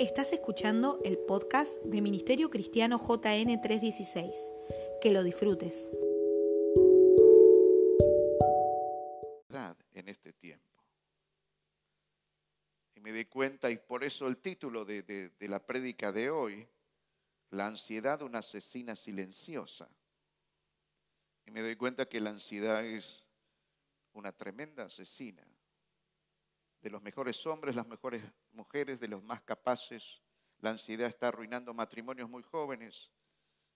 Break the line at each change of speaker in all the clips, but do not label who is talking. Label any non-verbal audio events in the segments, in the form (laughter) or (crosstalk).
Estás escuchando el podcast de Ministerio Cristiano JN 316. Que lo disfrutes.
En este tiempo. Y me di cuenta, y por eso el título de, de la prédica de hoy, la ansiedad una asesina silenciosa. Y me doy cuenta que la ansiedad es una tremenda asesina de los mejores hombres, las mejores mujeres, de los más capaces. La ansiedad está arruinando matrimonios muy jóvenes.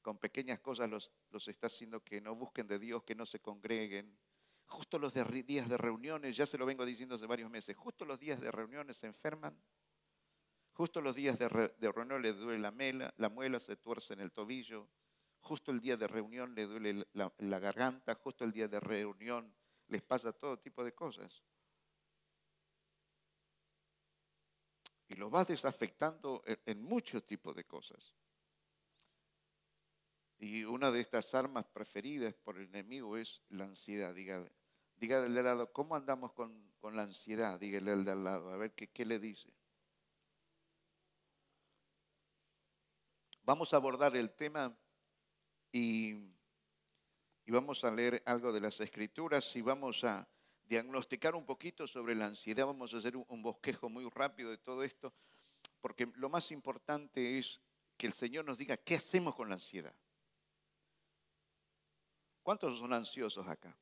Con pequeñas cosas los, los está haciendo que no busquen de Dios, que no se congreguen. Justo los días de reuniones, ya se lo vengo diciendo hace varios meses, justo los días de reuniones se enferman. Justo los días de, reunión le duele la, mela, la muela, se tuerce en el tobillo. Justo el día de reunión le duele la garganta. Justo el día de reunión les pasa todo tipo de cosas. Y lo vas desafectando en, muchos tipos de cosas. Y una de estas armas preferidas por el enemigo es la ansiedad. Dígale, dígale al lado, ¿cómo andamos con, la ansiedad? Dígale al de al lado, a ver qué, qué le dice. Vamos a abordar el tema y, y vamos a leer algo de las escrituras y vamos a diagnosticar un poquito sobre la ansiedad. Vamos a hacer un bosquejo muy rápido de todo esto, porque lo más importante es que el Señor nos diga qué hacemos con la ansiedad. ¿Cuántos son ansiosos acá?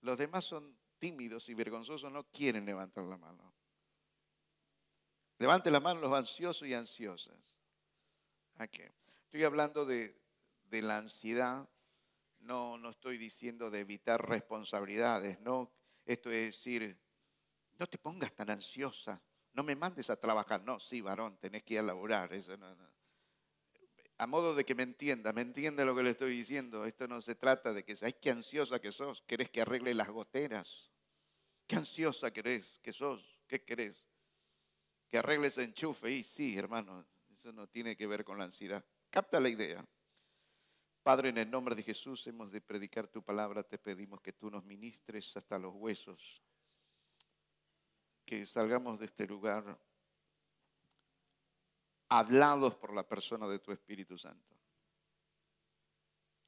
Los demás son tímidos y vergonzosos, no quieren levantar la mano. Levante la mano los ansiosos y ansiosas. Estoy hablando de, de la ansiedad no, no estoy diciendo de evitar responsabilidades, no. Esto es decir, no te pongas tan ansiosa, no me mandes a trabajar. No, sí, varón, tenés que ir a laburar. Eso A modo de que me entienda, me entiende lo que le estoy diciendo. Esto no se trata de que, ay, qué ansiosa que sos, querés que arregle las goteras. Qué ansiosa querés que sos, ¿qué querés? Que arregles enchufe. Y sí, hermano, eso no tiene que ver con la ansiedad. Capta la idea. Padre, en el nombre de Jesús hemos de predicar tu palabra. Te pedimos que tú nos ministres hasta los huesos. Que salgamos de este lugar hablados por la persona de tu Espíritu Santo.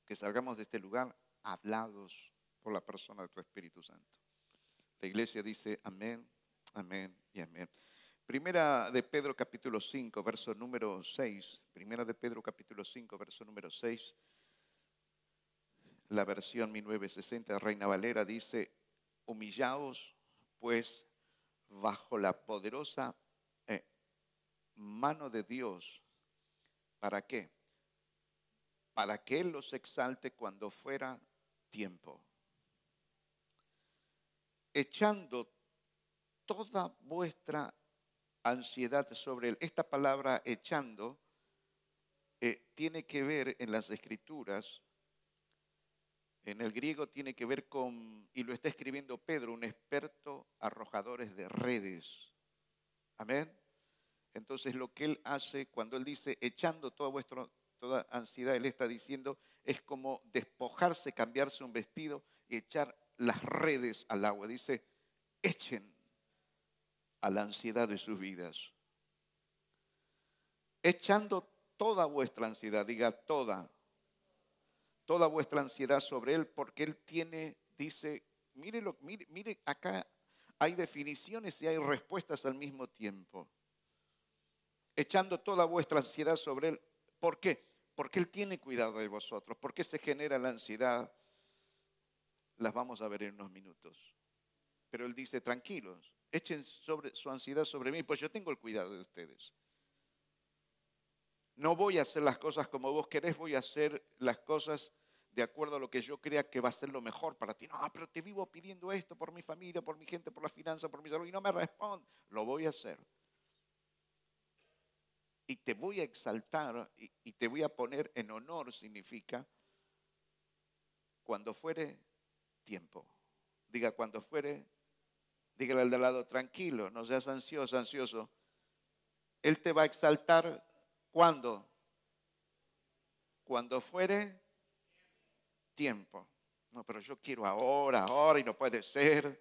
Que salgamos de este lugar hablados por la persona de tu Espíritu Santo. La iglesia dice amén, amén y amén. Primera de Pedro capítulo 5, verso número 6. Primera de Pedro capítulo 5, verso número 6 la versión 1960 Reina Valera dice, humillaos pues bajo la poderosa eh, mano de Dios. ¿Para qué? Para que Él los exalte cuando fuera tiempo. Echando toda vuestra ansiedad sobre Él. Esta palabra echando eh, tiene que ver en las escrituras en el griego tiene que ver con, y lo está escribiendo Pedro, un experto arrojadores de redes. Amén. Entonces lo que él hace cuando él dice echando toda vuestra toda ansiedad, él está diciendo es como despojarse, cambiarse un vestido y echar las redes al agua. Dice, echen a la ansiedad de sus vidas. Echando toda vuestra ansiedad, diga toda, toda vuestra ansiedad sobre Él, porque Él tiene, dice, mire, mire, mire, acá hay definiciones y hay respuestas al mismo tiempo. Echando toda vuestra ansiedad sobre Él. ¿Por qué? Porque Él tiene cuidado de vosotros. ¿Por qué se genera la ansiedad? Las vamos a ver en unos minutos. Pero Él dice, tranquilos, echen sobre, su ansiedad sobre mí, pues yo tengo el cuidado de ustedes. No voy a hacer las cosas como vos querés, voy a hacer las cosas de acuerdo a lo que yo crea que va a ser lo mejor para ti. No, pero te vivo pidiendo esto por mi familia, por mi gente, por la finanza, por mi salud y no me responde. Lo voy a hacer. Y te voy a exaltar y, te voy a poner en honor, significa cuando fuere tiempo. Diga cuando fuere, dígale al de lado, tranquilo, no seas ansioso, ansioso. Él te va a exaltar ¿Cuándo? Cuando fuere tiempo. No, pero yo quiero ahora, ahora y no puede ser.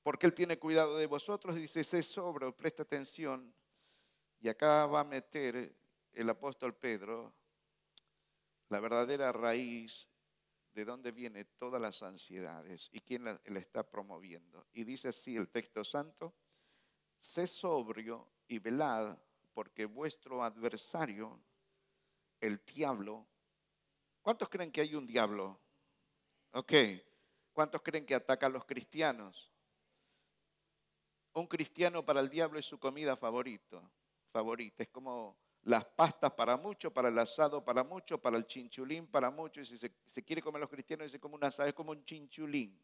Porque Él tiene cuidado de vosotros. Dice, sé sobre, presta atención. Y acá va a meter el apóstol Pedro la verdadera raíz de dónde vienen todas las ansiedades y quién la, está promoviendo. Y dice así el texto santo, sé sobrio y velad, porque vuestro adversario, el diablo, ¿cuántos creen que hay un diablo? Ok, ¿cuántos creen que ataca a los cristianos? Un cristiano para el diablo es su comida favorito, favorita, es como las pastas para mucho, para el asado para mucho, para el chinchulín para mucho. Y si se, quiere comer los cristianos, dice como un asado, es como un chinchulín.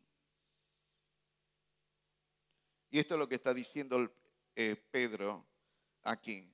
Y esto es lo que está diciendo eh, Pedro aquí.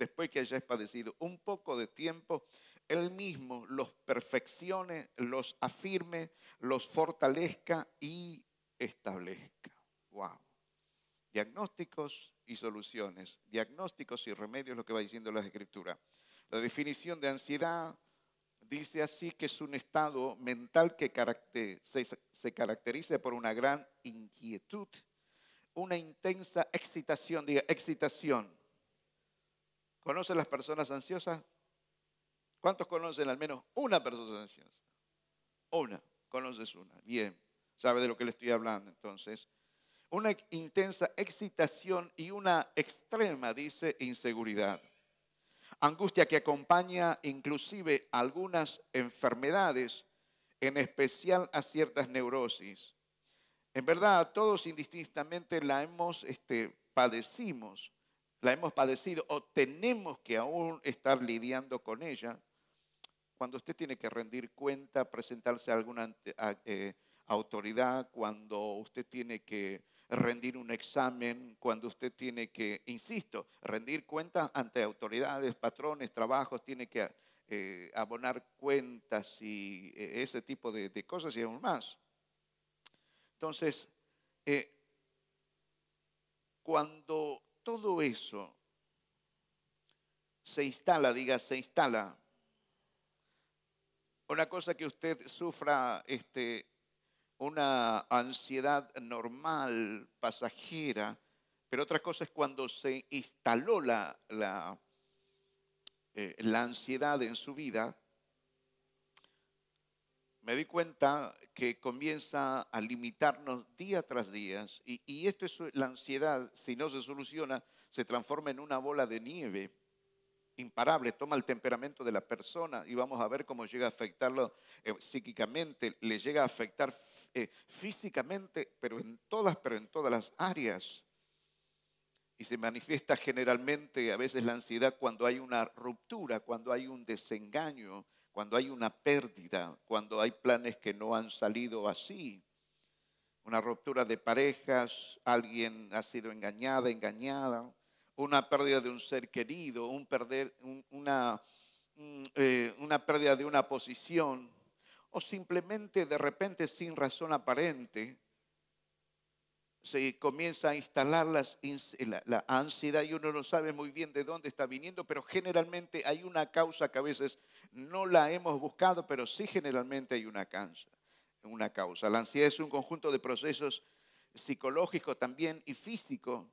después que hayáis padecido un poco de tiempo, Él mismo los perfeccione, los afirme, los fortalezca y establezca. Wow. Diagnósticos y soluciones. Diagnósticos y remedios, lo que va diciendo la escritura. La definición de ansiedad dice así que es un estado mental que se caracteriza por una gran inquietud, una intensa excitación, diga excitación. ¿Conocen las personas ansiosas? ¿Cuántos conocen al menos una persona ansiosa? Una, conoces una. Bien, sabe de lo que le estoy hablando entonces una intensa excitación y una extrema, dice, inseguridad. Angustia que acompaña inclusive algunas enfermedades, en especial a ciertas neurosis. En verdad, todos indistintamente la hemos este, padecimos, la hemos padecido o tenemos que aún estar lidiando con ella. Cuando usted tiene que rendir cuenta, presentarse a alguna eh, autoridad, cuando usted tiene que rendir un examen, cuando usted tiene que, insisto, rendir cuentas ante autoridades, patrones, trabajos, tiene que eh, abonar cuentas y eh, ese tipo de, cosas y aún más. Entonces, cuando todo eso se instala, diga, se instala, una cosa que usted sufra este, una ansiedad normal, pasajera, pero otra cosa es cuando se instaló la, la, eh, la ansiedad en su vida, me di cuenta que comienza a limitarnos día tras día. Y, esto es la ansiedad, si no se soluciona, se transforma en una bola de nieve imparable, toma el temperamento de la persona y vamos a ver cómo llega a afectarlo eh, psíquicamente, le llega a afectar eh, físicamente, pero en todas, pero en todas las áreas. Y se manifiesta generalmente a veces la ansiedad cuando hay una ruptura, cuando hay un desengaño, cuando hay una pérdida, cuando hay planes que no han salido así. Una ruptura de parejas, alguien ha sido engañada, engañada, una pérdida de un ser querido, un perder, una, eh, una pérdida de una posición, o simplemente de repente sin razón aparente se comienza a instalar la, ansiedad y uno no sabe muy bien de dónde está viniendo, pero generalmente hay una causa que a veces no la hemos buscado, pero sí generalmente hay una causa. Una causa. La ansiedad es un conjunto de procesos psicológicos también y físicos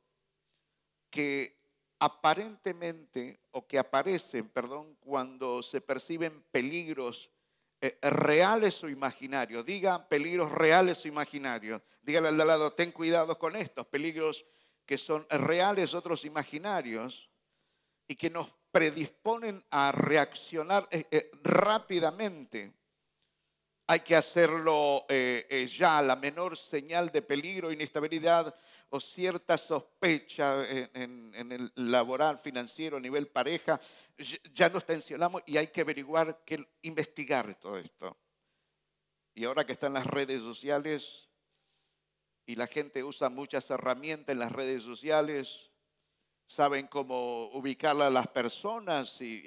que aparentemente o que aparecen, perdón, cuando se perciben peligros eh, reales o imaginarios. Diga peligros reales o imaginarios. Dígale al lado, ten cuidado con estos peligros que son reales, otros imaginarios, y que nos predisponen a reaccionar eh, eh, rápidamente. Hay que hacerlo ya, la menor señal de peligro, inestabilidad o cierta sospecha en, el laboral, financiero, a nivel pareja, ya nos tensionamos y hay que averiguar, que investigar todo esto. Y ahora que están las redes sociales y la gente usa muchas herramientas en las redes sociales, saben cómo ubicar a las personas. Y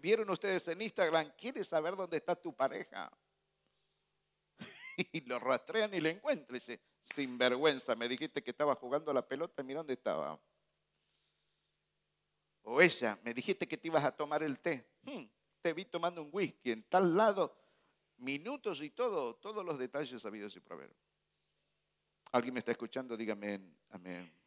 vieron ustedes en Instagram, ¿quieres saber dónde está tu pareja? (laughs) Y lo rastrean y le encuentran. Dice, sin vergüenza, me dijiste que estaba jugando a la pelota, mira dónde estaba. O ella, me dijiste que te ibas a tomar el té. Hmm, te vi tomando un whisky en tal lado, minutos y todo, todos los detalles sabidos y proveer. ¿Alguien me está escuchando? Dígame amén.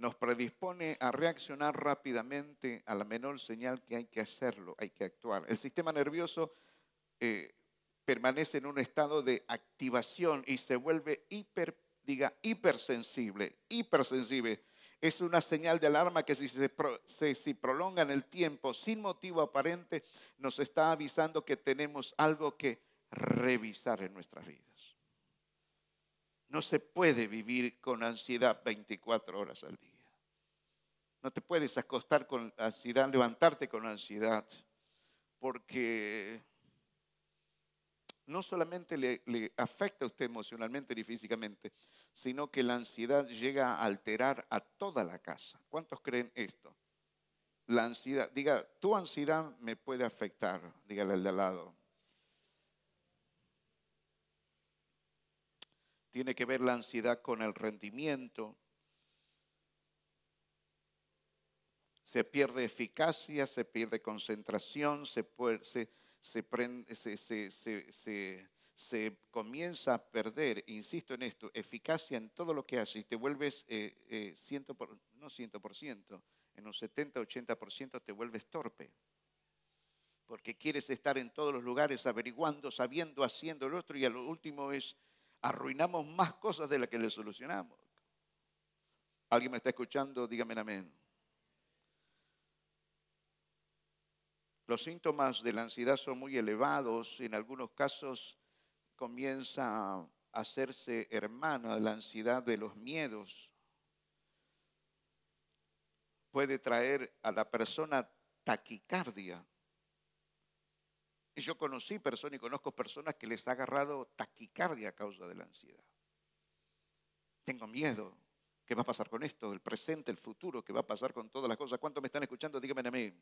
Nos predispone a reaccionar rápidamente a la menor señal que hay que hacerlo, hay que actuar. El sistema nervioso eh, permanece en un estado de activación y se vuelve hiper, diga, hipersensible. Es una señal de alarma que si se, si prolonga en el tiempo sin motivo aparente, nos está avisando que tenemos algo que revisar en nuestras vidas. No se puede vivir con ansiedad 24 horas al día. No te puedes acostar con ansiedad, levantarte con ansiedad, porque no solamente le, afecta a usted emocionalmente ni físicamente, sino que la ansiedad llega a alterar a toda la casa. ¿Cuántos creen esto? La ansiedad, diga, tu ansiedad me puede afectar, dígale al de al lado. Tiene que ver la ansiedad con el rendimiento, se pierde eficacia, se pierde concentración, se, comienza a perder, insisto en esto, eficacia en todo lo que haces te vuelves, eh, eh, ciento por, no 100%, en un 70-80% te vuelves torpe. Porque quieres estar en todos los lugares averiguando, sabiendo, haciendo el otro y a lo último es arruinamos más cosas de las que le solucionamos. ¿Alguien me está escuchando? Dígame amén. Los síntomas de la ansiedad son muy elevados, en algunos casos comienza a hacerse hermana la ansiedad de los miedos. Puede traer a la persona taquicardia. Y yo conocí personas y conozco personas que les ha agarrado taquicardia a causa de la ansiedad. Tengo miedo. ¿Qué va a pasar con esto? El presente, el futuro, ¿qué va a pasar con todas las cosas? ¿Cuántos me están escuchando? Díganme a mí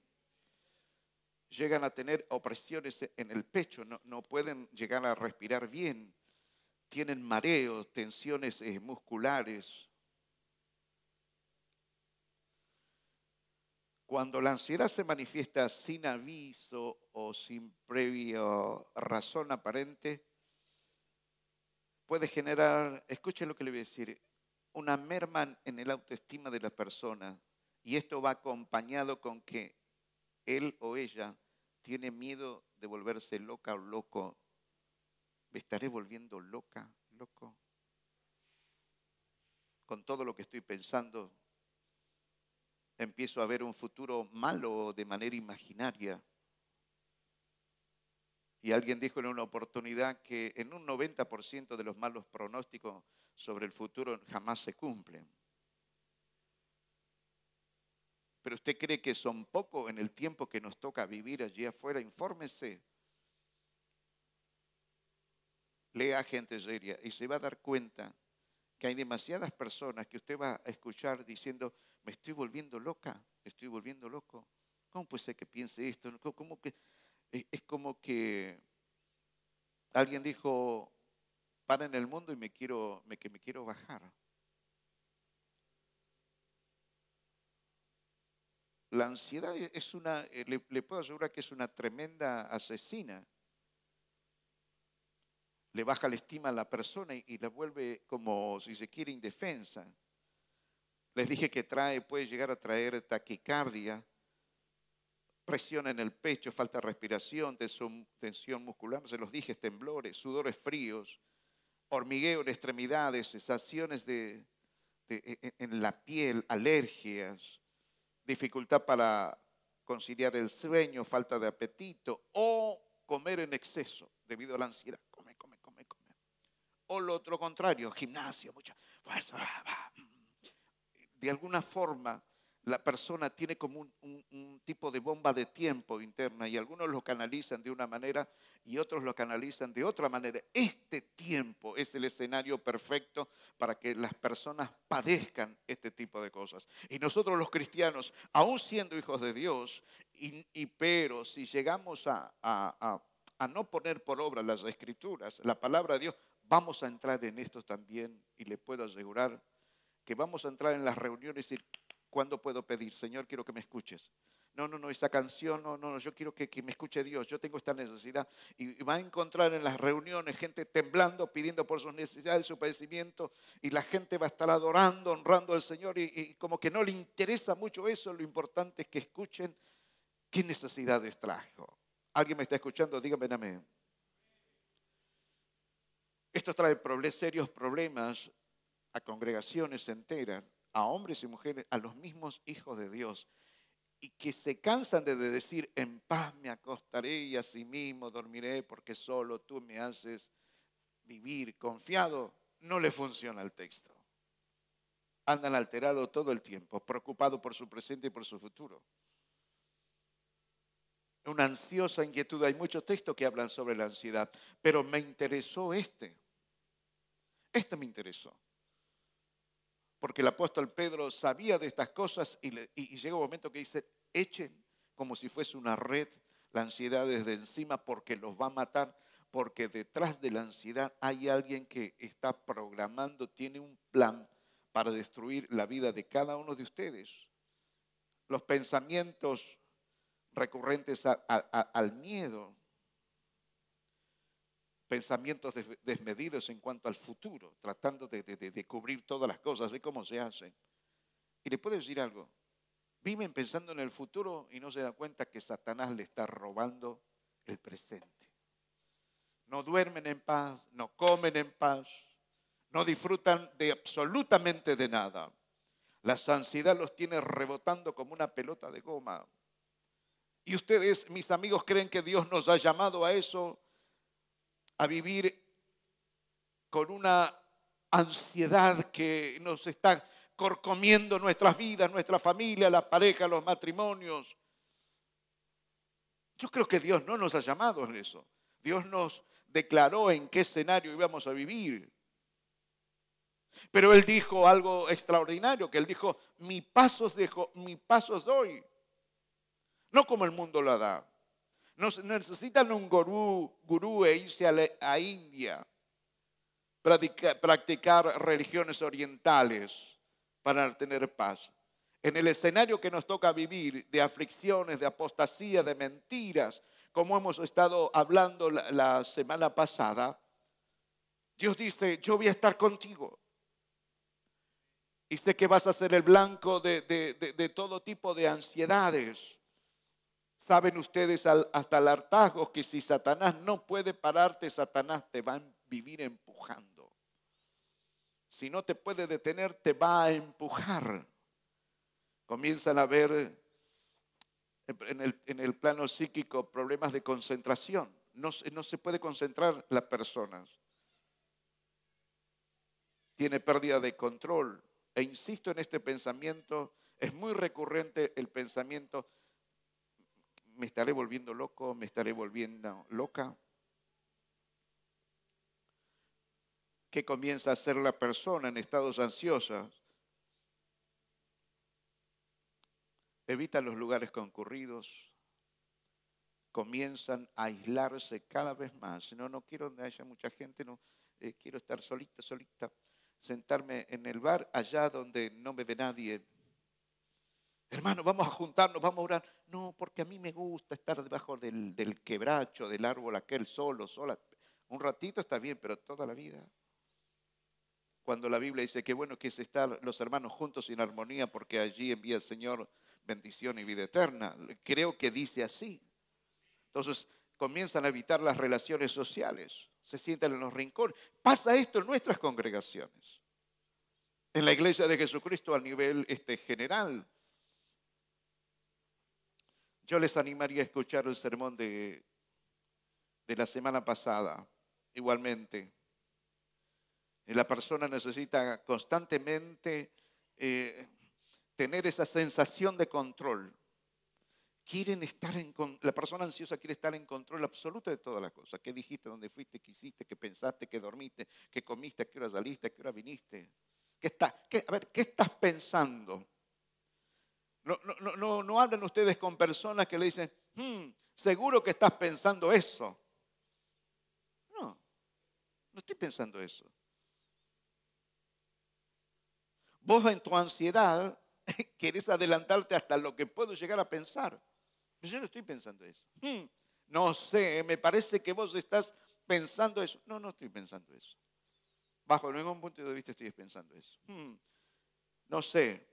llegan a tener opresiones en el pecho, no, pueden llegar a respirar bien, tienen mareos, tensiones eh, musculares. Cuando la ansiedad se manifiesta sin aviso o sin previa razón aparente, puede generar, escuchen lo que le voy a decir, una merma en el autoestima de la persona. Y esto va acompañado con que él o ella tiene miedo de volverse loca o loco, ¿me estaré volviendo loca, loco? Con todo lo que estoy pensando, empiezo a ver un futuro malo de manera imaginaria. Y alguien dijo en una oportunidad que en un 90% de los malos pronósticos sobre el futuro jamás se cumplen pero usted cree que son pocos en el tiempo que nos toca vivir allí afuera, infórmese. Lea gente seria y se va a dar cuenta que hay demasiadas personas que usted va a escuchar diciendo, me estoy volviendo loca, me estoy volviendo loco. ¿Cómo puede ser que piense esto? ¿Cómo que, es como que alguien dijo, para en el mundo y me quiero, que me quiero bajar. La ansiedad es una, eh, le, puedo asegurar que es una tremenda asesina. Le baja la estima a la persona y, la vuelve como, si se quiere, indefensa. Les dije que trae, puede llegar a traer taquicardia, presión en el pecho, falta de respiración, tensión muscular, se los dije, temblores, sudores fríos, hormigueo en extremidades, sensaciones de, e, e, en la piel, alergias, dificultad para conciliar el sueño, falta de apetito o comer en exceso debido a la ansiedad. Come, come, come, come. O lo otro contrario, gimnasio, mucha fuerza. De alguna forma, la persona tiene como un, tipo de bomba de tiempo interna y algunos lo canalizan de una manera y otros lo canalizan de otra manera. Este tiempo es el escenario perfecto para que las personas padezcan este tipo de cosas. Y nosotros los cristianos, aún siendo hijos de Dios, y, pero si llegamos a, a no poner por obra las escrituras, la palabra de Dios, vamos a entrar en esto también y le puedo asegurar que vamos a entrar en las reuniones y ¿Cuándo puedo pedir? Señor, quiero que me escuches. No, no, no, esta canción, no, no, yo quiero que, me escuche Dios, yo tengo esta necesidad. Y, va a encontrar en las reuniones gente temblando, pidiendo por sus necesidades, su padecimiento, y la gente va a estar adorando, honrando al Señor, y, como que no le interesa mucho eso, lo importante es que escuchen qué necesidades trajo. ¿Alguien me está escuchando? Dígame amén. Esto trae serios problemas a congregaciones enteras a hombres y mujeres, a los mismos hijos de Dios, y que se cansan de decir, en paz me acostaré y así mismo dormiré porque solo tú me haces vivir confiado, no le funciona el texto. Andan alterados todo el tiempo, preocupados por su presente y por su futuro. Una ansiosa inquietud. Hay muchos textos que hablan sobre la ansiedad, pero me interesó este. Este me interesó porque el apóstol Pedro sabía de estas cosas y, llega un momento que dice, echen como si fuese una red la ansiedad desde encima porque los va a matar, porque detrás de la ansiedad hay alguien que está programando, tiene un plan para destruir la vida de cada uno de ustedes. Los pensamientos recurrentes al miedo, pensamientos desmedidos en cuanto al futuro, tratando de, cubrir todas las cosas, de cómo se hace. Y le puedo decir algo, viven pensando en el futuro y no se dan cuenta que Satanás le está robando el presente. No duermen en paz, no comen en paz, no disfrutan de absolutamente de nada. La ansiedad los tiene rebotando como una pelota de goma. Y ustedes, mis amigos, creen que Dios nos ha llamado a eso a vivir con una ansiedad que nos está corcomiendo nuestras vidas, nuestra familia, la pareja, los matrimonios. Yo creo que Dios no nos ha llamado en eso. Dios nos declaró en qué escenario íbamos a vivir. Pero Él dijo algo extraordinario, que Él dijo, mi pasos dejo, mi pasos doy. No como el mundo lo da necesitan un gurú, gurú e irse a, India, practicar, practicar religiones orientales para tener paz. En el escenario que nos toca vivir de aflicciones, de apostasía, de mentiras, como hemos estado hablando la, semana pasada, Dios dice, yo voy a estar contigo. Y sé que vas a ser el blanco de todo tipo de ansiedades Saben ustedes hasta el hartazgo que si Satanás no puede pararte, Satanás te va a vivir empujando. Si no te puede detener, te va a empujar. Comienzan a ver en el, plano psíquico problemas de concentración. No, no se puede concentrar la persona. Tiene pérdida de control. E insisto en este pensamiento, es muy recurrente el pensamiento, me estaré volviendo loco, me estaré volviendo loca. ¿Qué comienza a hacer la persona en estados ansiosos? Evita los lugares concurridos, comienzan a aislarse cada vez más. No, no quiero donde haya mucha gente, no eh, quiero estar solita, solita, sentarme en el bar allá donde no me ve nadie Hermano, vamos a juntarnos, vamos a orar. No, porque a mí me gusta estar debajo del, quebracho, del árbol aquel solo, sola. Un ratito está bien, pero toda la vida. Cuando la Biblia dice que bueno que es estar los hermanos juntos en armonía porque allí envía el Señor bendición y vida eterna. Creo que dice así. Entonces comienzan a evitar las relaciones sociales, se sientan en los rincones. Pasa esto en nuestras congregaciones, en la iglesia de Jesucristo a nivel este, general. Yo les animaría a escuchar el sermón de, de la semana pasada, igualmente. La persona necesita constantemente eh, tener esa sensación de control. Quieren estar en la persona ansiosa quiere estar en control absoluto de todas las cosas. ¿Qué dijiste? ¿Dónde fuiste? ¿Qué hiciste? ¿Qué pensaste? ¿Qué dormiste? ¿Qué comiste? ¿A qué hora saliste? ¿A qué hora viniste? ¿Qué está, a ver, ¿qué estás pensando? No, no, no, no hablan ustedes con personas que le dicen, hmm, seguro que estás pensando eso. No, no estoy pensando eso. Vos en tu ansiedad (laughs) querés adelantarte hasta lo que puedo llegar a pensar. Yo no estoy pensando eso. Hmm, no sé, me parece que vos estás pensando eso. No, no estoy pensando eso. Bajo ningún punto de vista estoy pensando eso. Hmm, no sé.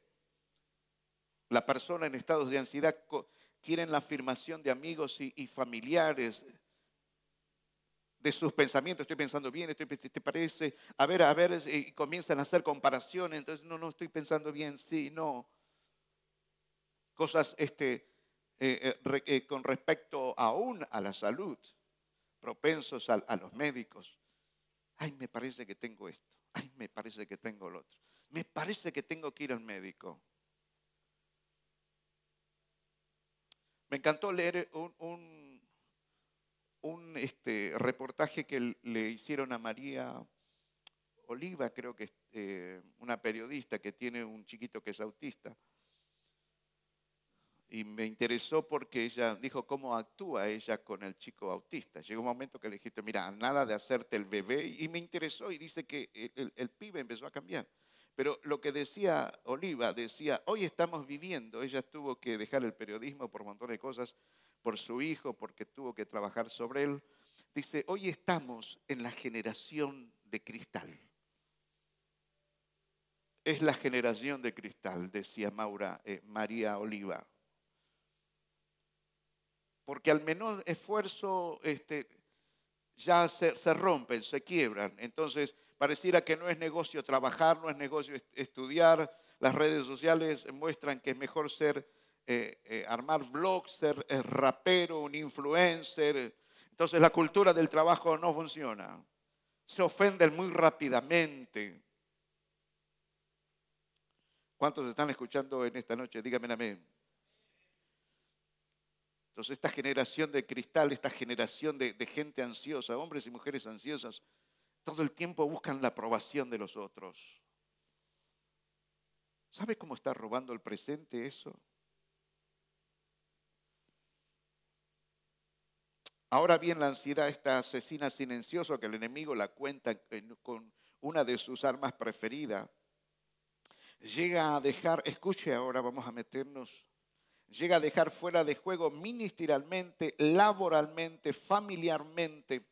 La persona en estados de ansiedad quieren la afirmación de amigos y, familiares de sus pensamientos. Estoy pensando bien, ¿te parece? A ver, a ver, y comienzan a hacer comparaciones. Entonces, no, no estoy pensando bien, sí, no. Cosas, este, eh, eh, eh, con respecto aún a la salud, propensos a, a los médicos. Ay, me parece que tengo esto. Ay, me parece que tengo lo otro. Me parece que tengo que ir al médico. Me encantó leer un, un, este, reportaje que le hicieron a María Oliva, creo que es una periodista que tiene un chiquito que es autista y me interesó porque ella dijo cómo actúa ella con el chico autista. Llegó un momento que le dijiste, mira, nada de hacerte el bebé, y me interesó y dice que el, pibe empezó a cambiar. Pero lo que decía Oliva, decía, hoy estamos viviendo, ella tuvo que dejar el periodismo por un montón de cosas, por su hijo, porque tuvo que trabajar sobre él. Dice, hoy estamos en la generación de cristal. Es la generación de cristal, decía Maura, eh, María Oliva porque al menor esfuerzo este, ya se, rompen, se quiebran. Entonces, pareciera que no es negocio trabajar, no es negocio estudiar. Las redes sociales muestran que es mejor ser, eh, eh, armar blogs, ser eh, rapero, un influencer. Entonces la cultura del trabajo no funciona. Se ofenden muy rápidamente. ¿Cuántos están escuchando en esta noche? Díganme amén. Entonces esta generación de cristal, esta generación de, gente ansiosa, hombres y mujeres ansiosas, todo el tiempo buscan la aprobación de los otros. ¿Sabe cómo está robando el presente eso? Ahora bien, la ansiedad, esta asesina silenciosa que el enemigo la cuenta con una de sus armas preferidas, llega a dejar, escuche ahora, vamos a meternos llega a dejar fuera de juego ministerialmente, laboralmente, familiarmente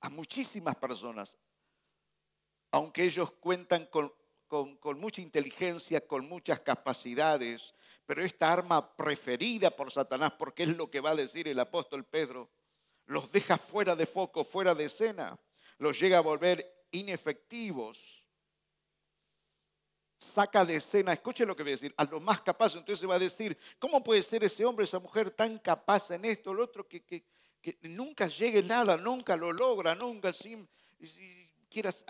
a muchísimas personas, aunque ellos cuentan con, mucha inteligencia, con muchas capacidades, pero esta arma preferida por Satanás, porque es lo que va a decir el apóstol Pedro, los deja fuera de foco, fuera de escena, los llega a volver inefectivos saca de escena, escuche lo que voy a decir, a lo más capaz, entonces se va a decir, ¿cómo puede ser ese hombre, esa mujer tan capaz en esto, lo otro, que, nunca llegue nada, nunca lo logra, nunca, sin, quieras,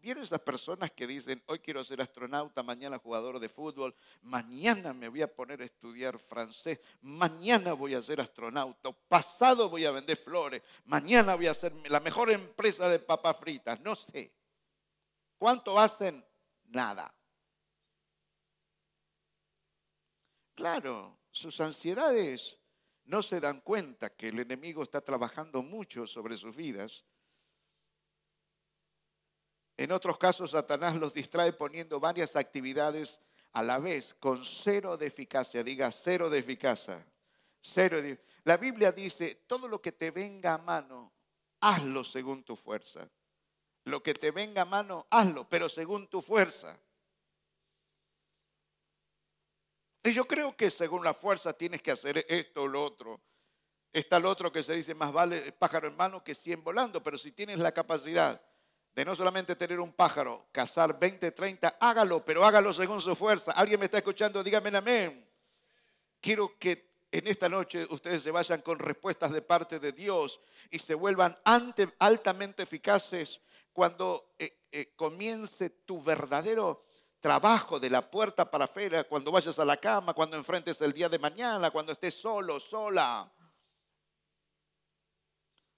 ¿Vieron esas personas que dicen, hoy quiero ser astronauta, mañana jugador de fútbol, mañana me voy a poner a estudiar francés, mañana voy a ser astronauta, pasado voy a vender flores, mañana voy a ser la mejor empresa de papas fritas, no sé. ¿Cuánto hacen? Nada. Claro, sus ansiedades no se dan cuenta que el enemigo está trabajando mucho sobre sus vidas. En otros casos, Satanás los distrae poniendo varias actividades a la vez con cero de eficacia. Diga cero de eficacia. Cero La Biblia dice, todo lo que te venga a mano, hazlo según tu fuerza. Lo que te venga a mano, hazlo, pero según tu fuerza. Y yo creo que según la fuerza tienes que hacer esto o lo otro. Está lo otro que se dice, más vale pájaro en mano que 100 volando, pero si tienes la capacidad de no solamente tener un pájaro, cazar 20, 30, hágalo, pero hágalo según su fuerza. ¿Alguien me está escuchando? Dígame amén. Quiero que en esta noche ustedes se vayan con respuestas de parte de Dios y se vuelvan altamente eficaces cuando eh, eh, comience tu verdadero trabajo de la puerta para afuera, cuando vayas a la cama, cuando enfrentes el día de mañana, cuando estés solo, sola.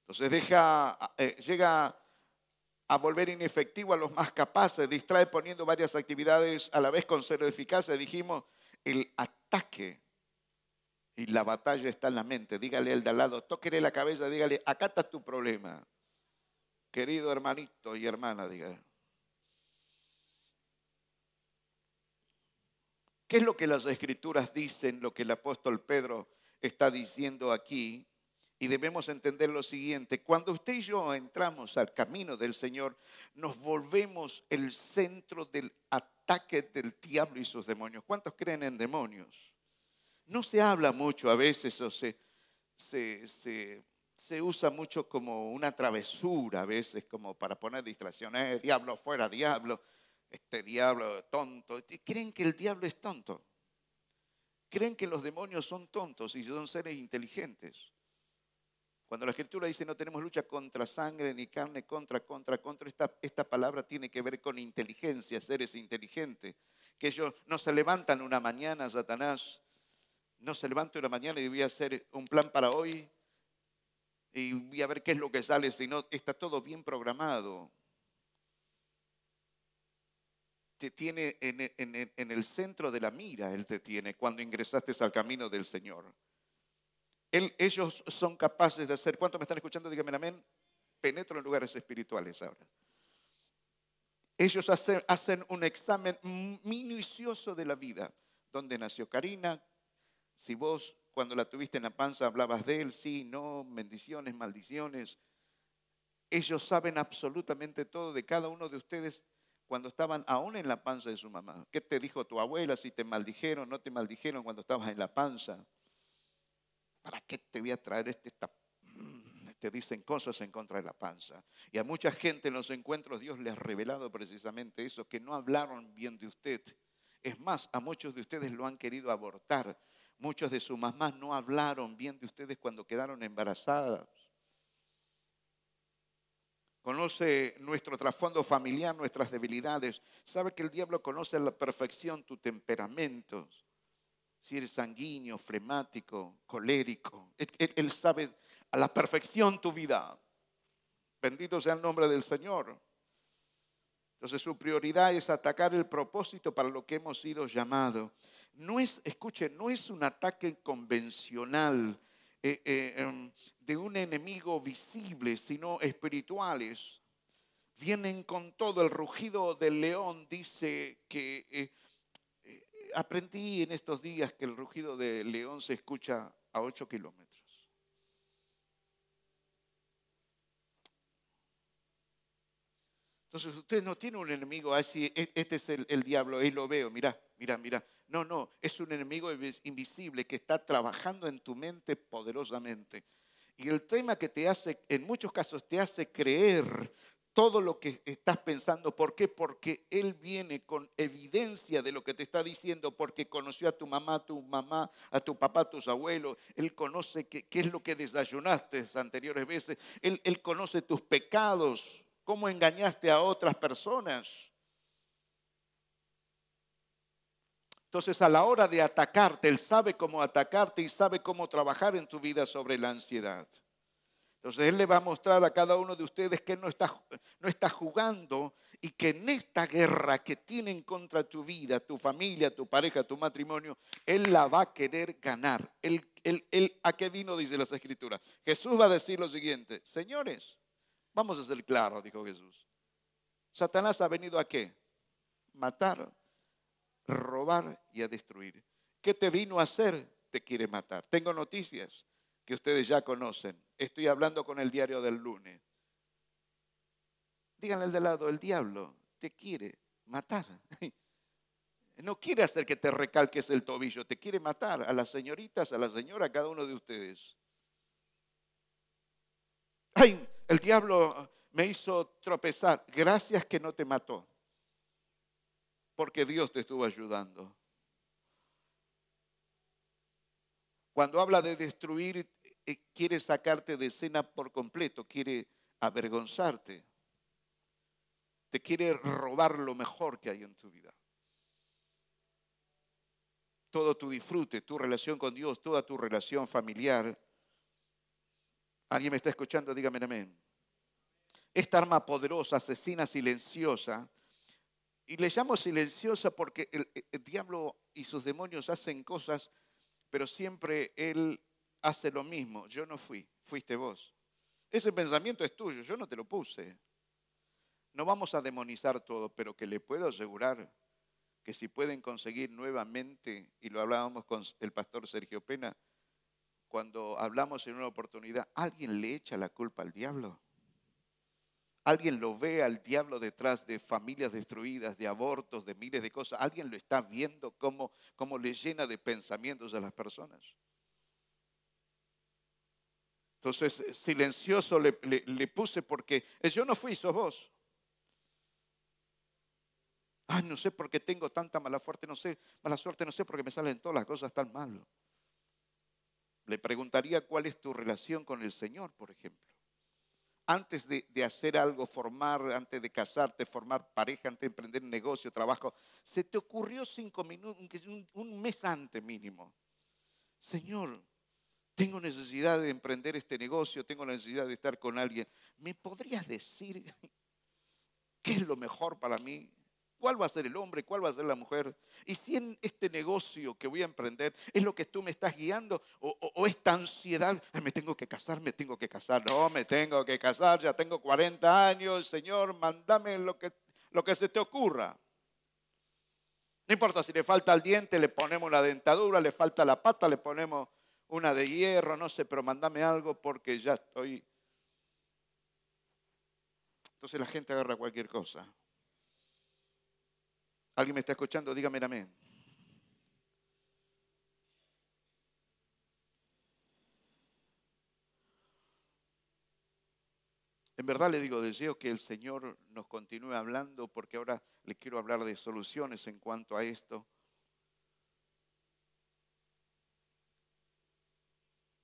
Entonces deja, eh, llega a volver inefectivo a los más capaces, distrae poniendo varias actividades a la vez con cero eficacia. Dijimos, el ataque y la batalla está en la mente. Dígale al de al lado, tóquele la cabeza, dígale, acá está tu problema. Querido hermanito y hermana, dígale. ¿Qué es lo que las escrituras dicen, lo que el apóstol Pedro está diciendo aquí? Y debemos entender lo siguiente, cuando usted y yo entramos al camino del Señor, nos volvemos el centro del ataque del diablo y sus demonios. ¿Cuántos creen en demonios? No se habla mucho a veces o se, se, usa mucho como una travesura a veces, como para poner distracciones, eh, diablo fuera, diablo, este diablo tonto. ¿Creen que el diablo es tonto? ¿Creen que los demonios son tontos y son seres inteligentes? Cuando la escritura dice no tenemos lucha contra sangre ni carne, contra, contra, contra, esta, esta palabra tiene que ver con inteligencia, seres inteligentes. Que ellos no se levantan una mañana, Satanás, no se levanta una mañana y voy a hacer un plan para hoy y voy a ver qué es lo que sale, sino está todo bien programado. Te tiene en, en el centro de la mira, Él te tiene cuando ingresaste al camino del Señor ellos son capaces de hacer, ¿cuántos me están escuchando? Díganme amén. Penetro en lugares espirituales ahora. Ellos hacen, hacen un examen minucioso de la vida. ¿Dónde nació Karina? Si vos cuando la tuviste en la panza hablabas de él, sí, no, bendiciones, maldiciones. Ellos saben absolutamente todo de cada uno de ustedes cuando estaban aún en la panza de su mamá. ¿Qué te dijo tu abuela? Si te maldijeron, no te maldijeron cuando estabas en la panza. ¿Para qué te voy a traer este? Mm, te dicen cosas en contra de la panza. Y a mucha gente en los encuentros Dios les ha revelado precisamente eso, que no hablaron bien de usted. Es más, a muchos de ustedes lo han querido abortar. Muchos de sus mamás no hablaron bien de ustedes cuando quedaron embarazadas. Conoce nuestro trasfondo familiar, nuestras debilidades. Sabe que el diablo conoce a la perfección tu temperamento si eres sanguíneo, flemático, colérico. Él, sabe a la perfección tu vida. Bendito sea el nombre del Señor. Entonces su prioridad es atacar el propósito para lo que hemos sido llamados. No es, escuche, no es un ataque convencional eh, eh, em, de un enemigo visible, sino espirituales. Vienen con todo el rugido del león, dice que eh, aprendí en estos días que el rugido de león se escucha a 8 kilómetros. Entonces usted no tiene un enemigo así, e, este es el, diablo, ahí lo veo, mira, mira, mira. No, no, es un enemigo invisible que está trabajando en tu mente poderosamente. Y el tema que te hace, en muchos casos, te hace creer todo lo que estás pensando. ¿Por qué? Porque Él viene con evidencia de lo que te está diciendo, porque conoció a tu mamá, a tu mamá, a tu papá, a tus abuelos. Él conoce qué, es lo que desayunaste anteriores veces. Él, él conoce tus pecados, cómo engañaste a otras personas. Entonces a la hora de atacarte, Él sabe cómo atacarte y sabe cómo trabajar en tu vida sobre la ansiedad. Entonces Él le va a mostrar a cada uno de ustedes que no está, no está jugando y que en esta guerra que tienen contra tu vida, tu familia, tu pareja, tu matrimonio, Él la va a querer ganar. ¿A qué vino? Dice las escrituras. Jesús va a decir lo siguiente, señores, vamos a ser claros, dijo Jesús. Satanás ha venido a qué? Matar, robar y a destruir. ¿Qué te vino a hacer? Te quiere matar. Tengo noticias que ustedes ya conocen. Estoy hablando con el diario del lunes. Díganle al de lado, el diablo te quiere matar. (laughs) No quiere hacer que te recalques el tobillo, te quiere matar a las señoritas, a la señora, a cada uno de ustedes. Ay, el diablo me hizo tropezar. Gracias que no te mató, porque Dios te estuvo ayudando. Cuando habla de destruir, quiere sacarte de escena por completo, quiere avergonzarte, te quiere robar lo mejor que hay en tu vida. todo tu disfrute, tu relación con Dios, toda tu relación familiar. ¿Alguien me está escuchando? Dígame amén. Esta arma poderosa, asesina, silenciosa, y le llamo silenciosa porque el, diablo y sus demonios hacen cosas, pero siempre él hace lo mismo. Yo no fui, fuiste vos. Ese pensamiento es tuyo, yo no te lo puse. No vamos a demonizar todo, pero que le puedo asegurar que si pueden conseguir nuevamente, y lo hablábamos con el pastor Sergio Pena, cuando hablamos en una oportunidad, ¿alguien le echa la culpa al diablo? ¿Alguien lo ve al diablo detrás de familias destruidas, de abortos, de miles de cosas? ¿Alguien lo está viendo cómo, cómo le llena de pensamientos a las personas? Entonces, silencioso le, puse porque yo no fui, sos vos. Ay, no sé por qué tengo tanta mala suerte, no sé, mala suerte, no sé por qué me salen todas las cosas tan mal. Le preguntaría cuál es tu relación con el Señor, por ejemplo. Antes de, hacer algo, formar, antes de casarte, formar pareja, antes de emprender negocio, trabajo, se te ocurrió cinco minutos, un mes antes mínimo. Señor, tengo necesidad de emprender este negocio, tengo necesidad de estar con alguien. ¿Me podrías decir (laughs) qué es lo mejor para mí? ¿Cuál va a ser el hombre? ¿Cuál va a ser la mujer? Y si en este negocio que voy a emprender es lo que tú me estás guiando o, esta ansiedad, me tengo que casar, me tengo que casar, no, me tengo que casar, ya tengo 40 años, Señor, mándame lo que, lo que se te ocurra. No importa si le falta el diente, le ponemos una dentadura, le falta la pata, le ponemos una de hierro, no sé, pero mándame algo porque ya estoy. Entonces la gente agarra cualquier cosa. ¿Alguien me está escuchando? Dígame amén. En verdad le digo, deseo que el Señor nos continúe hablando porque ahora le quiero hablar de soluciones en cuanto a esto.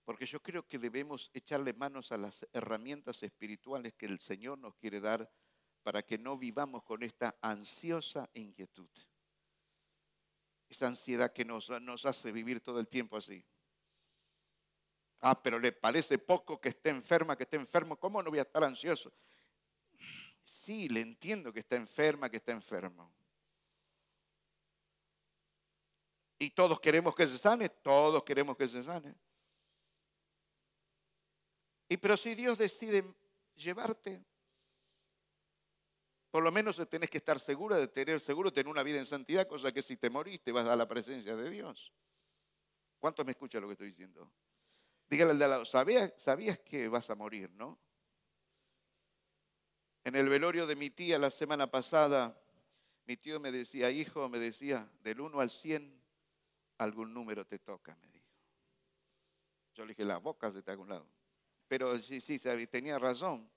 Porque yo creo que debemos echarle manos a las herramientas espirituales que el Señor nos quiere dar para que no vivamos con esta ansiosa inquietud. Esa ansiedad que nos, nos hace vivir todo el tiempo así. Ah, pero le parece poco que esté enferma, que esté enfermo. ¿Cómo no voy a estar ansioso? Sí, le entiendo que está enferma, que está enfermo. Y todos queremos que se sane, todos queremos que se sane. Y pero si Dios decide llevarte, por lo menos tenés que estar segura de tener seguro, tener una vida en santidad, cosa que si te moriste vas a la presencia de Dios. ¿Cuántos me escuchan lo que estoy diciendo? Dígale al de al lado, ¿sabías, que vas a morir, no? En el velorio de mi tía la semana pasada, mi tío me decía, hijo, me decía, del 1 al 100, algún número te toca, me dijo. Yo le dije, la boca se te haga un lado. Pero sí, sí, tenía razón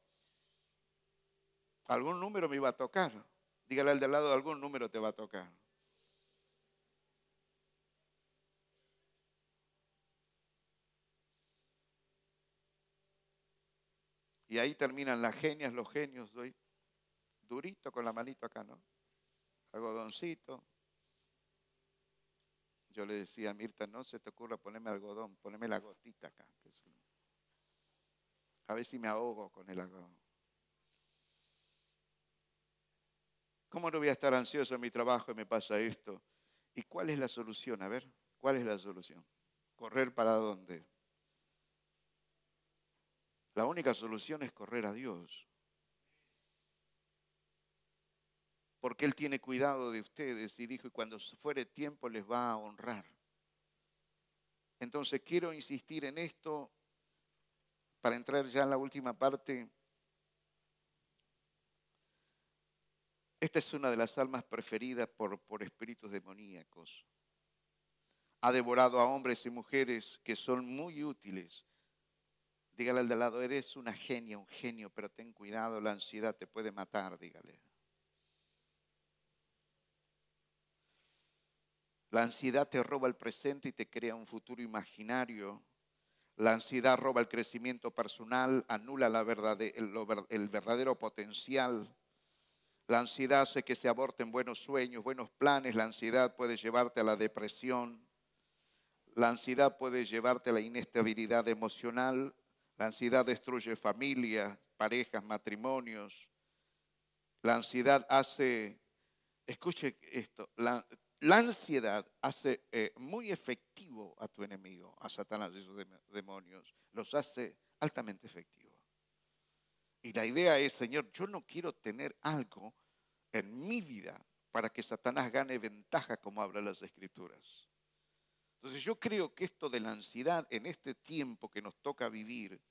algún número me iba a tocar. Dígale al de lado, algún número te va a tocar. Y ahí terminan las genias, los genios, doy durito con la manito acá, ¿no? Algodoncito. Yo le decía a Mirta, no se te ocurra ponerme algodón, poneme la gotita acá. A ver si me ahogo con el algodón. ¿Cómo no voy a estar ansioso en mi trabajo y me pasa esto? ¿Y cuál es la solución? A ver, ¿cuál es la solución? ¿Correr para dónde? La única solución es correr a Dios. Porque Él tiene cuidado de ustedes y dijo, y cuando fuere tiempo les va a honrar. Entonces quiero insistir en esto para entrar ya en la última parte Esta es una de las almas preferidas por, por espíritus demoníacos. Ha devorado a hombres y mujeres que son muy útiles. Dígale al de lado, eres una genia, un genio, pero ten cuidado, la ansiedad te puede matar, dígale. La ansiedad te roba el presente y te crea un futuro imaginario. La ansiedad roba el crecimiento personal, anula la verdad, el verdadero potencial. La ansiedad hace que se aborten buenos sueños, buenos planes. La ansiedad puede llevarte a la depresión. La ansiedad puede llevarte a la inestabilidad emocional. La ansiedad destruye familias, parejas, matrimonios. La ansiedad hace, escuche esto, la, ansiedad hace eh, muy efectivo a tu enemigo, a Satanás y sus demonios. Los hace altamente efectivos. Y la idea es, Señor, yo no quiero tener algo en mi vida para que Satanás gane ventaja como habla las escrituras. Entonces yo creo que esto de la ansiedad en este tiempo que nos toca vivir,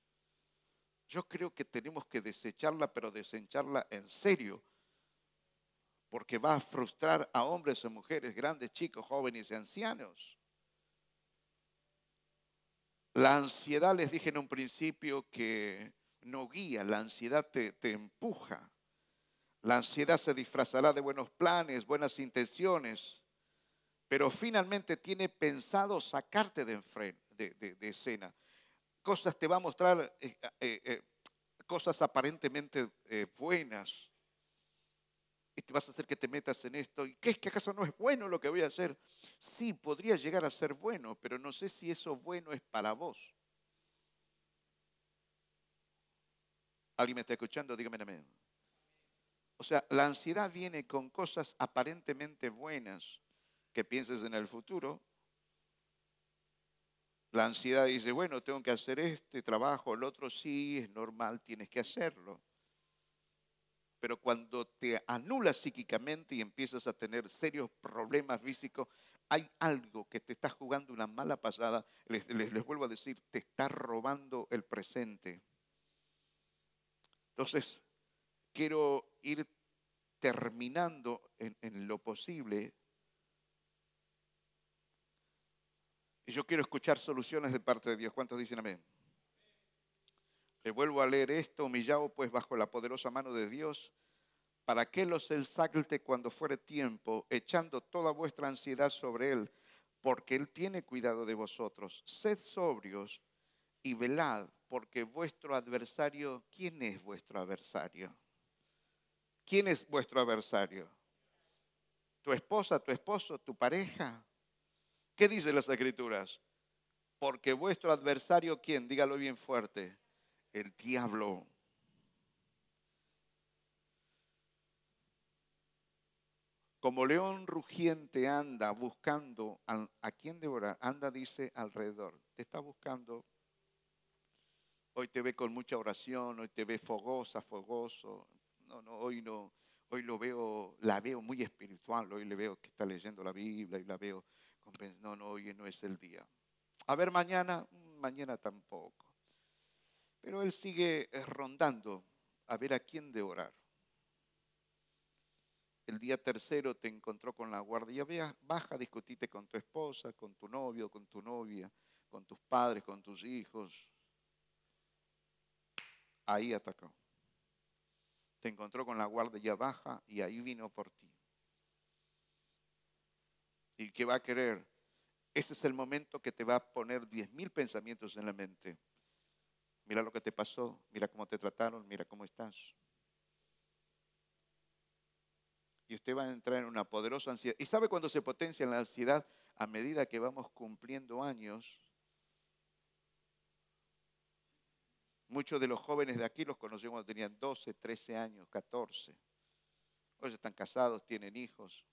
yo creo que tenemos que desecharla, pero desecharla en serio, porque va a frustrar a hombres y mujeres, grandes, chicos, jóvenes y ancianos. La ansiedad, les dije en un principio que no guía, la ansiedad te, te empuja. La ansiedad se disfrazará de buenos planes, buenas intenciones, pero finalmente tiene pensado sacarte de, de, escena. Cosas te va a mostrar, eh, eh, eh, cosas aparentemente buenas. Y te vas a hacer que te metas en esto. ¿Y qué es que acaso no es bueno lo que voy a hacer? Sí, podría llegar a ser bueno, pero no sé si eso bueno es para vos. ¿Alguien me está escuchando? Dígame amén. O sea, la ansiedad viene con cosas aparentemente buenas que pienses en el futuro. La ansiedad dice, bueno, tengo que hacer este trabajo, el otro sí, es normal, tienes que hacerlo. Pero cuando te anulas psíquicamente y empiezas a tener serios problemas físicos, hay algo que te está jugando una mala pasada. Les, vuelvo a decir, te está robando el presente. Entonces, quiero ir terminando en, lo posible. Y yo quiero escuchar soluciones de parte de Dios. ¿Cuántos dicen amén? Le vuelvo a leer esto, humillado pues bajo la poderosa mano de Dios, para que los exalte cuando fuere tiempo, echando toda vuestra ansiedad sobre Él, porque Él tiene cuidado de vosotros. Sed sobrios y velad, porque vuestro adversario, ¿quién es vuestro adversario? ¿Quién es vuestro adversario? ¿Tu esposa, tu esposo, tu pareja? ¿Qué dicen las escrituras? Porque vuestro adversario, ¿quién? Dígalo bien fuerte. El diablo. Como león rugiente anda buscando a, a quién devorar, anda, dice, alrededor. Te está buscando. Hoy te ve con mucha oración, hoy te ve fogosa, fogoso, no, no, hoy no, hoy lo veo, la veo muy espiritual, hoy le veo que está leyendo la Biblia y la veo, no, no, hoy no es el día. A ver, mañana, mañana tampoco. Pero él sigue rondando a ver a quién de orar. El día tercero te encontró con la guardia baja, discutiste con tu esposa, con tu novio, con tu novia, con tus padres, con tus hijos. Ahí atacó te encontró con la guardia baja y ahí vino por ti. ¿Y qué va a querer? Ese es el momento que te va a poner diez mil pensamientos en la mente. Mira lo que te pasó, mira cómo te trataron, mira cómo estás. Y usted va a entrar en una poderosa ansiedad. ¿Y sabe cuándo se potencia la ansiedad? A medida que vamos cumpliendo años, Muchos de los jóvenes de aquí los conocemos cuando tenían 12, 13 años, 14. Hoy están casados, tienen hijos.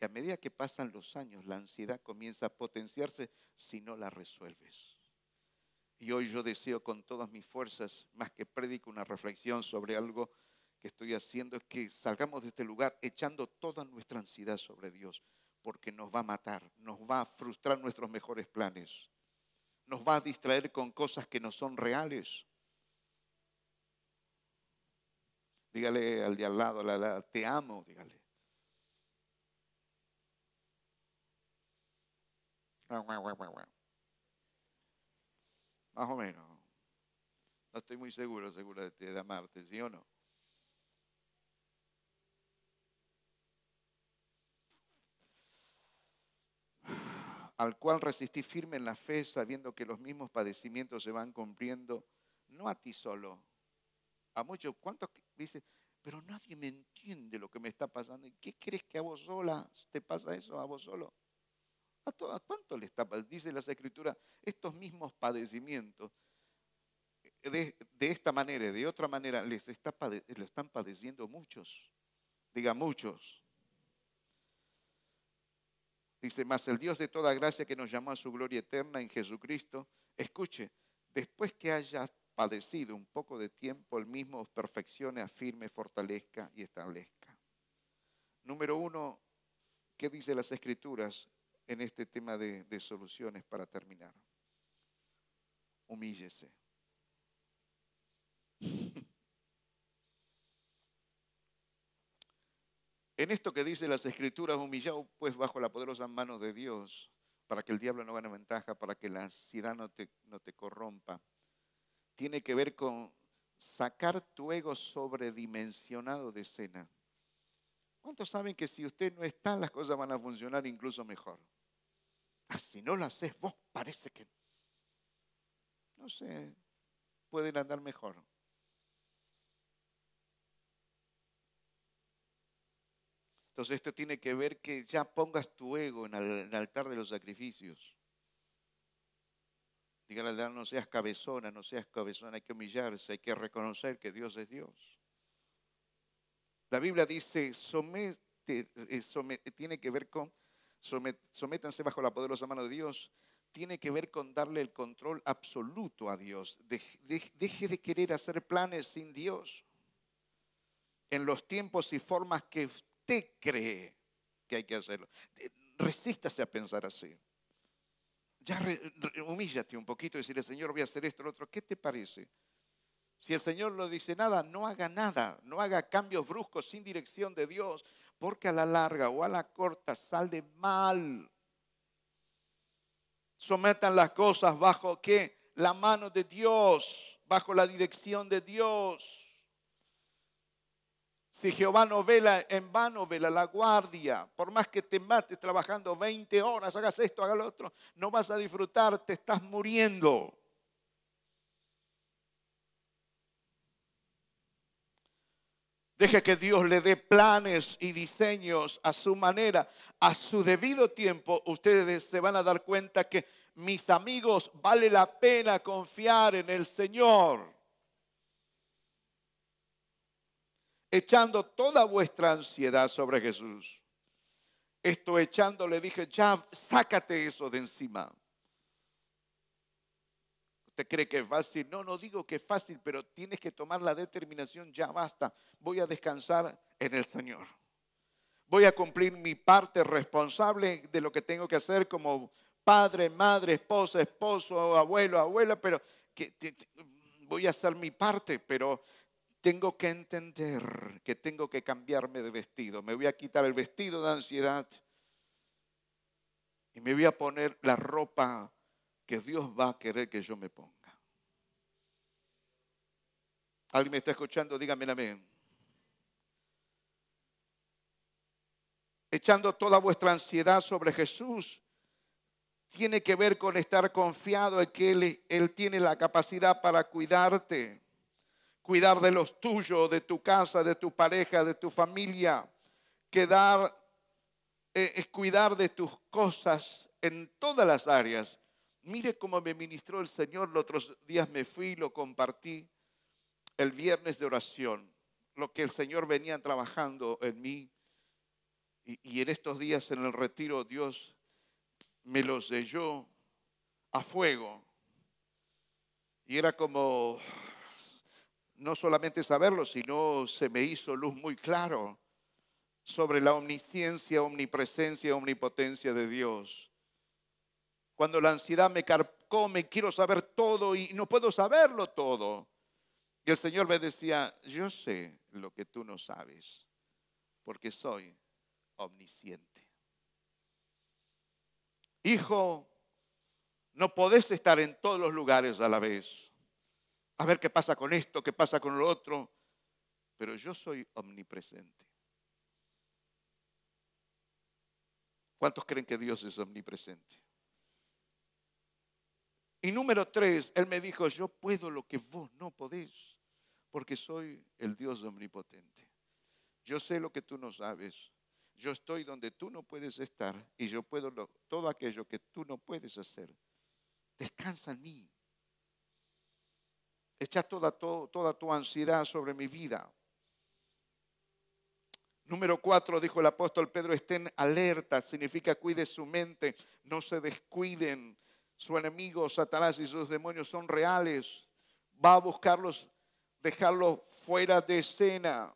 Y a medida que pasan los años, la ansiedad comienza a potenciarse si no la resuelves. Y hoy yo deseo con todas mis fuerzas, más que predico una reflexión sobre algo que estoy haciendo, es que salgamos de este lugar echando toda nuestra ansiedad sobre Dios, porque nos va a matar, nos va a frustrar nuestros mejores planes, nos va a distraer con cosas que no son reales Dígale al de al lado, la, te amo, dígale. Más o menos. No estoy muy seguro, seguro de, de amarte, ¿sí o no? al cual resistí firme en la fe, sabiendo que los mismos padecimientos se van cumpliendo, no a ti solo, a muchos, ¿cuántos dicen, pero nadie me entiende lo que me está pasando? ¿Y qué crees que a vos sola te pasa eso, a vos solo? ¿A, cuánto le está? Dice las escrituras, estos mismos padecimientos, de, esta manera y de otra manera, les lo están padeciendo muchos. Diga muchos. Dice, más el Dios de toda gracia que nos llamó a su gloria eterna en Jesucristo, escuche, después que haya padecido un poco de tiempo, el mismo os perfeccione, afirme, fortalezca y establezca. Número uno, ¿qué dice las escrituras en este tema de, soluciones para terminar? Humíllese. (laughs) En esto que dice las escrituras, humillado pues bajo la poderosa mano de Dios, para que el diablo no gane ventaja, para que la ansiedad no te, no te corrompa, tiene que ver con sacar tu ego sobredimensionado de escena. ¿Cuántos saben que si usted no está, las cosas van a funcionar incluso mejor? Ah, si no lo haces vos, parece que, no sé, pueden andar mejor. Entonces esto tiene que ver que ya pongas tu ego en el altar de los sacrificios. Dígale al no seas cabezona, no seas cabezona, hay que humillarse, hay que reconocer que Dios es Dios. La Biblia dice, somete, eh, tiene que ver con, sométanse bajo la poderosa mano de Dios, tiene que ver con darle el control absoluto a Dios. deje de querer hacer planes sin Dios. En los tiempos y formas que usted cree que hay que hacerlo. Resístase a pensar así. Ya humíllate un poquito y decirle, Señor, voy a hacer esto, lo otro. ¿Qué te parece? Si el Señor no dice nada, no haga nada. No haga cambios bruscos sin dirección de Dios, porque a la larga o a la corta sale mal. Sometan las cosas bajo qué? La mano de Dios, bajo la dirección de Dios. Si Jehová no vela, en vano vela la guardia. Por más que te mates trabajando 20 horas, hagas esto, hagas lo otro, no vas a disfrutar, te estás muriendo. Deje que Dios le dé planes y diseños a su manera, a su debido tiempo. Ustedes se van a dar cuenta que mis amigos, vale la pena confiar en el Señor. echando toda vuestra ansiedad sobre Jesús. Esto echando le dije, ya sácate eso de encima. ¿Usted cree que es fácil? No, no digo que es fácil, pero tienes que tomar la determinación, ya basta. Voy a descansar en el Señor. Voy a cumplir mi parte responsable de lo que tengo que hacer como padre, madre, esposa, esposo, abuelo, abuela, pero voy a hacer mi parte, pero tengo que entender que tengo que cambiarme de vestido. Me voy a quitar el vestido de ansiedad y me voy a poner la ropa que Dios va a querer que yo me ponga. ¿Alguien me está escuchando? Dígame amén. Echando toda vuestra ansiedad sobre Jesús tiene que ver con estar confiado en que Él, Él tiene la capacidad para cuidarte cuidar de los tuyos, de tu casa, de tu pareja, de tu familia, quedar, eh, cuidar de tus cosas en todas las áreas. Mire cómo me ministró el Señor, los otros días me fui y lo compartí el viernes de oración, lo que el Señor venía trabajando en mí. Y, en estos días en el retiro Dios me lo selló a fuego. Y era como, no solamente saberlo, sino se me hizo luz muy claro sobre la omnisciencia, omnipresencia, omnipotencia de Dios. Cuando la ansiedad me carcome, quiero saber todo y no puedo saberlo todo. Y el Señor me decía, yo sé lo que tú no sabes, porque soy omnisciente. Hijo, no podés estar en todos los lugares a la vez a ver qué pasa con esto, qué pasa con lo otro. Pero yo soy omnipresente. ¿Cuántos creen que Dios es omnipresente? Y número tres, Él me dijo, yo puedo lo que vos no podés, porque soy el Dios omnipotente. Yo sé lo que tú no sabes. Yo estoy donde tú no puedes estar y yo puedo todo aquello que tú no puedes hacer. Descansa en mí. Echa toda, toda tu ansiedad sobre mi vida. Número cuatro, dijo el apóstol Pedro, estén alerta, significa cuide su mente, no se descuiden. Su enemigo, Satanás y sus demonios son reales. Va a buscarlos, dejarlos fuera de escena.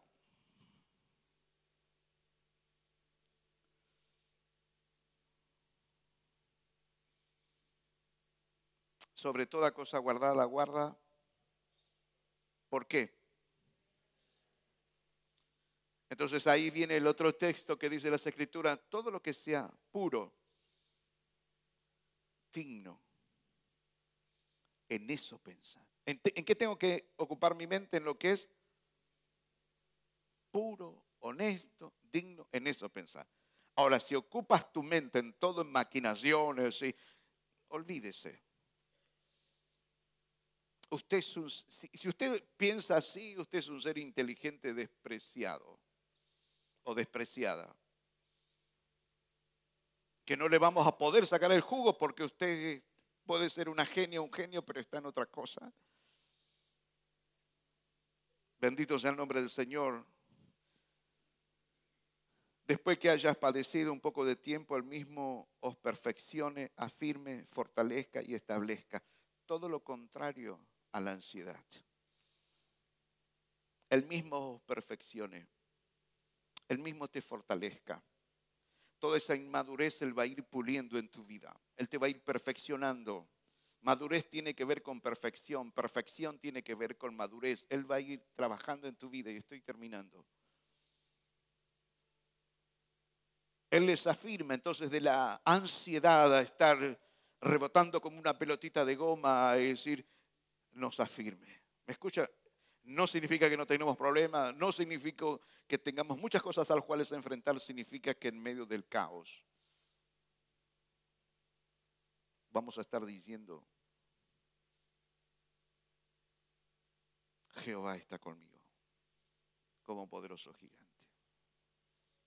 Sobre toda cosa guardada, guarda. ¿Por qué? Entonces ahí viene el otro texto que dice las escrituras, todo lo que sea puro, digno, en eso pensar. ¿En, qué tengo que ocupar mi mente? En lo que es puro, honesto, digno, en eso pensar. Ahora, si ocupas tu mente en todo, en maquinaciones, y, olvídese. Usted si usted piensa así, usted es un ser inteligente despreciado o despreciada. Que no le vamos a poder sacar el jugo porque usted puede ser una genia, un genio, pero está en otra cosa. Bendito sea el nombre del Señor. Después que hayas padecido un poco de tiempo, el mismo os perfeccione, afirme, fortalezca y establezca. Todo lo contrario a la ansiedad. El mismo os perfeccione él mismo te fortalezca. Toda esa inmadurez Él va a ir puliendo en tu vida. Él te va a ir perfeccionando. Madurez tiene que ver con perfección, perfección tiene que ver con madurez. Él va a ir trabajando en tu vida y estoy terminando. Él les afirma entonces de la ansiedad a estar rebotando como una pelotita de goma, es decir, nos afirme. ¿Me escucha? No significa que no tenemos problemas, no significa que tengamos muchas cosas a las cuales enfrentar, significa que en medio del caos vamos a estar diciendo, Jehová está conmigo como poderoso gigante.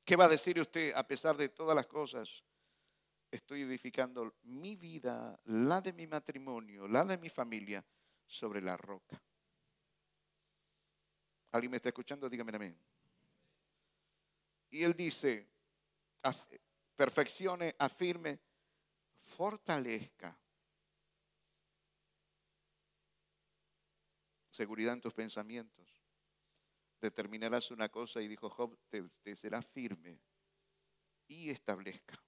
¿Qué va a decir usted a pesar de todas las cosas? Estoy edificando mi vida, la de mi matrimonio, la de mi familia, sobre la roca. ¿Alguien me está escuchando? Dígame amén. Y él dice, perfeccione, afirme, fortalezca. Seguridad en tus pensamientos. Determinarás una cosa y dijo Job, te, será firme y establezca.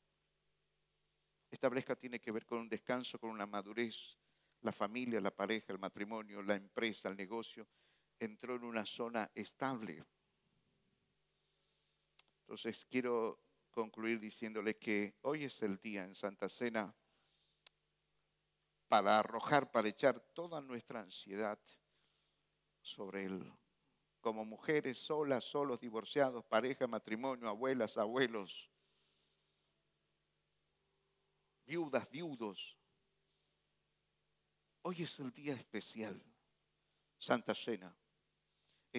Establezca tiene que ver con un descanso, con una madurez, la familia, la pareja, el matrimonio, la empresa, el negocio entró en una zona estable. Entonces quiero concluir diciéndole que hoy es el día en Santa Cena para arrojar, para echar toda nuestra ansiedad sobre Él. Como mujeres solas, solos, divorciados, pareja, matrimonio, abuelas, abuelos, viudas, viudos. Hoy es el día especial, Santa Cena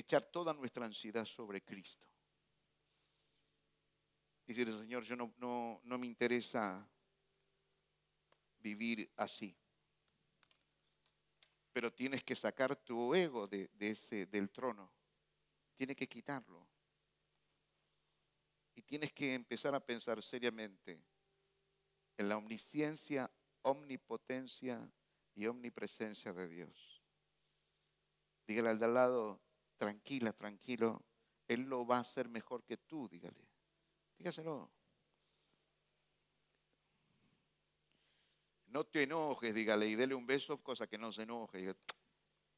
echar toda nuestra ansiedad sobre Cristo. Y decirle, Señor, yo no, no, no me interesa vivir así. Pero tienes que sacar tu ego de, ese, del trono. Tienes que quitarlo. Y tienes que empezar a pensar seriamente en la omnisciencia, omnipotencia y omnipresencia de Dios. Dígale al de al lado, tranquila, tranquilo, Él lo va a hacer mejor que tú, dígale. Dígaselo. No te enojes, dígale, y dele un beso, cosa que no se enoje.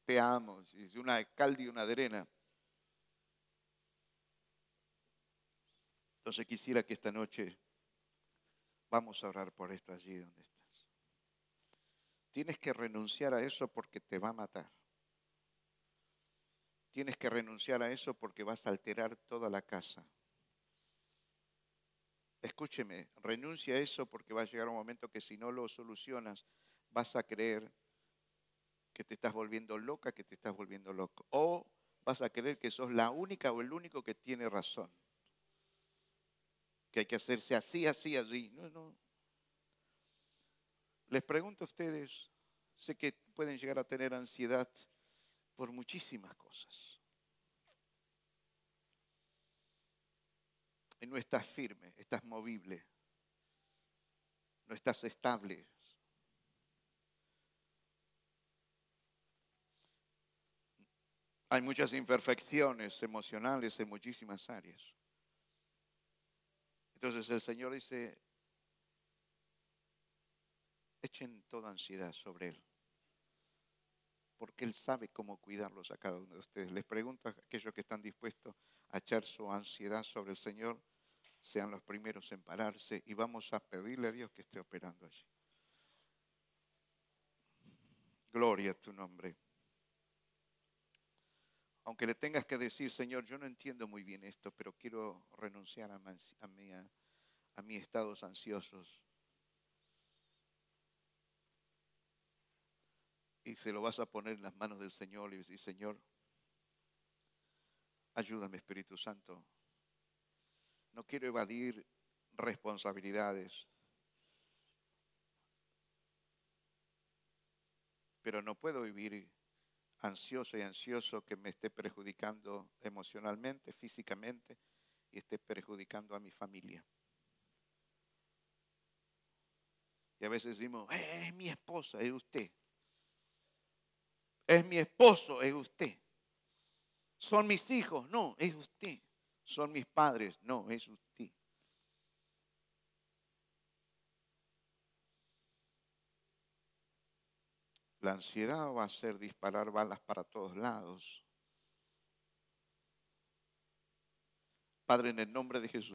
te amo, es una calde y una arena. Entonces quisiera que esta noche vamos a orar por esto allí donde estás. Tienes que renunciar a eso porque te va a matar. Tienes que renunciar a eso porque vas a alterar toda la casa. Escúcheme, renuncia a eso porque va a llegar un momento que si no lo solucionas, vas a creer que te estás volviendo loca, que te estás volviendo loco. O vas a creer que sos la única o el único que tiene razón. que hay que hacerse así, así, así. No, no. Les pregunto a ustedes, sé que pueden llegar a tener ansiedad por muchísimas cosas. Y no estás firme, estás movible, no estás estable. Hay muchas imperfecciones emocionales en muchísimas áreas. Entonces el Señor dice, echen toda ansiedad sobre Él, porque Él sabe cómo cuidarlos a cada uno de ustedes. Les pregunto a aquellos que están dispuestos a echar su ansiedad sobre el Señor, sean los primeros en pararse y vamos a pedirle a Dios que esté operando allí. Gloria a tu nombre aunque le tengas que decir, Señor, yo no entiendo muy bien esto, pero quiero renunciar a, mi, a, mis estados ansiosos. Y se lo vas a poner en las manos del Señor y decir, Señor, ayúdame Espíritu Santo. No quiero evadir responsabilidades, pero no puedo vivir ansioso y ansioso que me esté perjudicando emocionalmente, físicamente y esté perjudicando a mi familia. Y a veces decimos, eh, es mi esposa, es usted. Es mi esposo, es usted. Son mis hijos, no, es usted. Son mis padres, no, es usted. La ansiedad va a hacer disparar balas para todos lados. Padre, en el nombre de Jesús.